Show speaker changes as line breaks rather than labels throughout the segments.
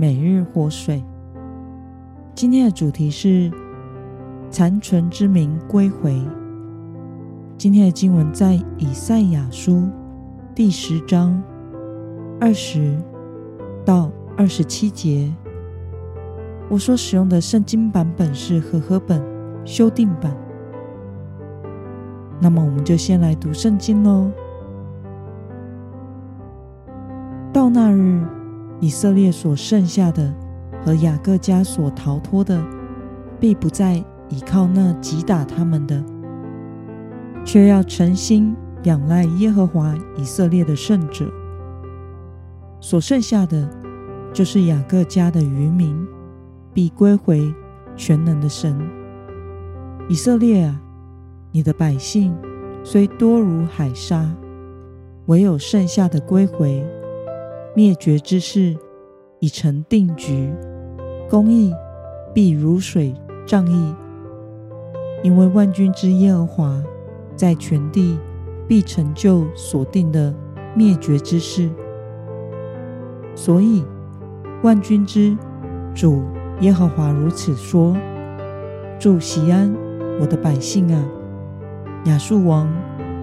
每日活水。今天的主题是残存之名归回。今天的经文在以赛亚书第十章二十到二十七节。我所使用的圣经版本是和合本修订版。那么，我们就先来读圣经喽。到那日，以色列所剩下的和雅各家所逃脱的，必不再倚靠那击打他们的，却要诚心仰赖耶和华以色列的圣者。所剩下的，就是雅各家的余民，必归回全能的神。以色列啊，你的百姓虽多如海沙，唯有剩下的归回。灭绝之事已成定局，公义必如水仗义，因为万军之耶和华在全地必成就所定的灭绝之事。所以，万军之主耶和华如此说：住锡安，我的百姓啊！亚述王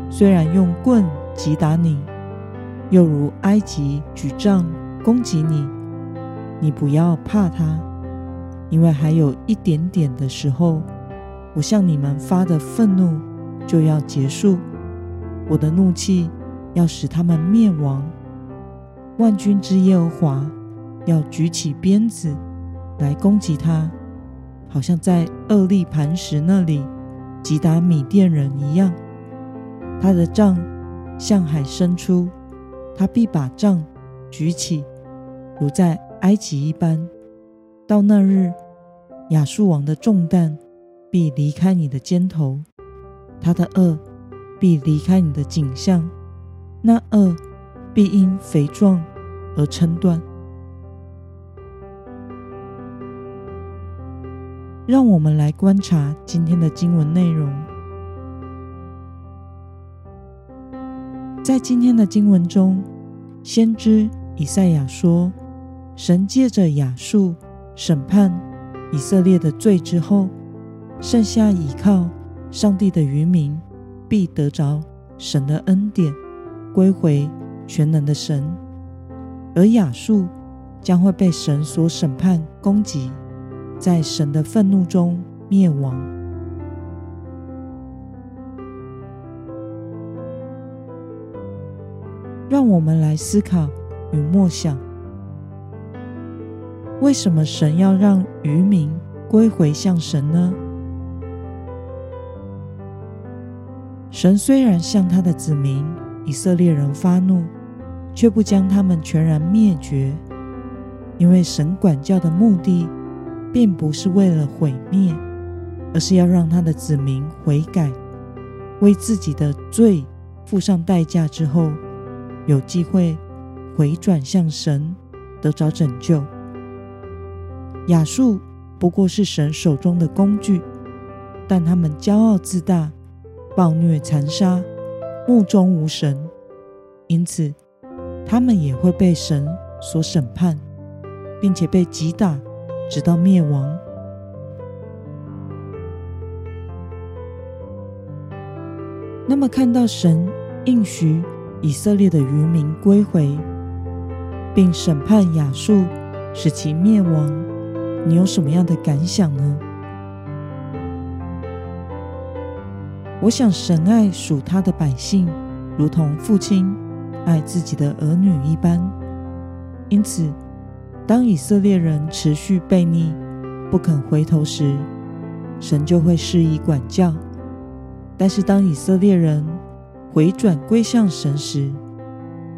虽然用棍击打你。又如埃及举杖攻击你，你不要怕他，因为还有一点点的时候，我向你们发的愤怒就要结束，我的怒气要使他们灭亡。万军之耶和华要举起鞭子来攻击他，好像在厄利磐石那里击打米甸人一样。他的杖向海伸出。他必把杖举起，如在埃及一般。到那日，亚述王的重担必离开你的肩头，他的恶必离开你的颈项，那恶必因肥壮而撑断。让我们来观察今天的经文内容。在今天的经文中，先知以赛亚说：“神借着亚述审判以色列的罪之后，剩下倚靠上帝的余民必得着神的恩典，归回全能的神；而亚述将会被神所审判攻击，在神的愤怒中灭亡。”让我们来思考与默想：为什么神要让余民归回向神呢？神虽然向他的子民以色列人发怒，却不将他们全然灭绝，因为神管教的目的，并不是为了毁灭，而是要让他的子民悔改，为自己的罪付上代价之后。有机会回转向神，得着拯救。亚述不过是神手中的工具，但他们骄傲自大、暴虐残杀、目中无神，因此他们也会被神所审判，并且被击打，直到灭亡。那么，看到神应许。以色列的余民归回，并审判亚述，使其灭亡。你有什么样的感想呢？我想，神爱属他的百姓，如同父亲爱自己的儿女一般。因此，当以色列人持续悖逆、不肯回头时，神就会施以管教。但是，当以色列人回转归向神时，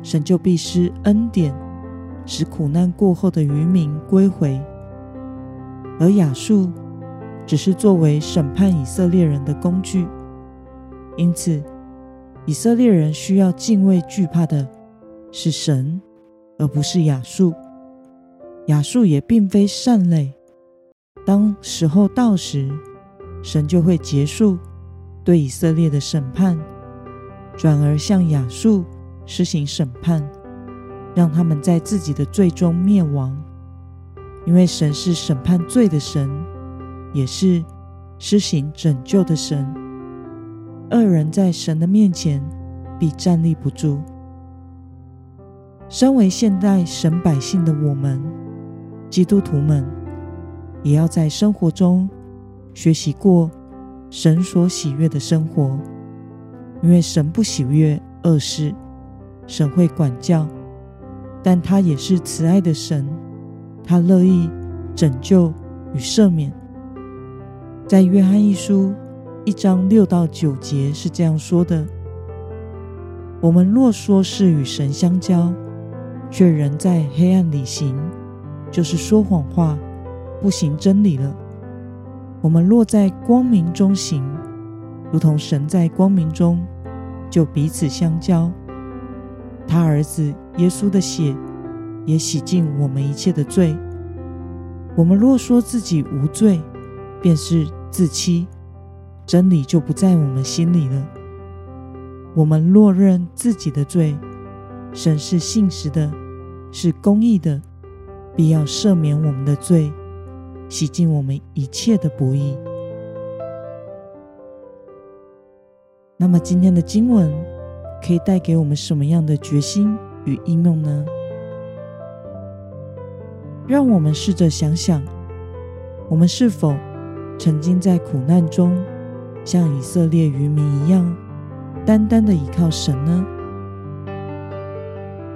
神就必施恩典，使苦难过后的余民归回，而亚述只是作为审判以色列人的工具。因此，以色列人需要敬畏惧怕的是神，而不是亚述。亚述也并非善类。当时候到时，神就会结束对以色列的审判，转而向亚述施行审判。让他们在自己的罪中灭亡，因为神是审判罪的神，也是施行拯救的神。恶人在神的面前必站立不住。身为现代神百姓的我们，基督徒们，也要在生活中学习过神所喜悦的生活，因为神不喜悦恶事，神会管教。但他也是慈爱的神，他乐意拯救与赦免。在约翰一书一章六到九节是这样说的：“我们若说是与神相交，却仍在黑暗里行，就是说谎话，不行真理了。我们若在光明中行，如同神在光明中，就彼此相交。他儿子。”耶稣的血也洗净我们一切的罪。我们若说自己无罪，便是自欺，真理就不在我们心里了。我们若认自己的罪，神是信实的，是公义的，必要赦免我们的罪，洗净我们一切的不义。那么今天的经文可以带给我们什么样的决心与应用呢？让我们试着想想，我们是否曾经在苦难中，像以色列渔民一样，单单的依靠神呢？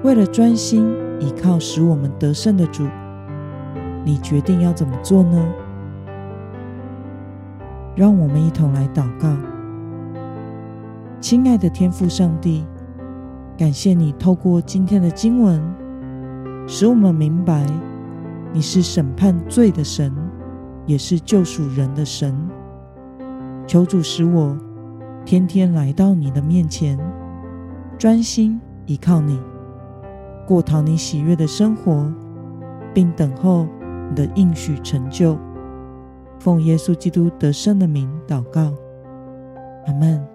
为了专心依靠使我们得胜的主，你决定要怎么做呢？让我们一同来祷告，亲爱的天父上帝。感谢你透过今天的经文，使我们明白你是审判罪的神，也是救赎人的神。求主使我天天来到你的面前，专心依靠你，过讨你喜悦的生活，并等候你的应许成就。奉耶稣基督得胜的名祷告，阿门。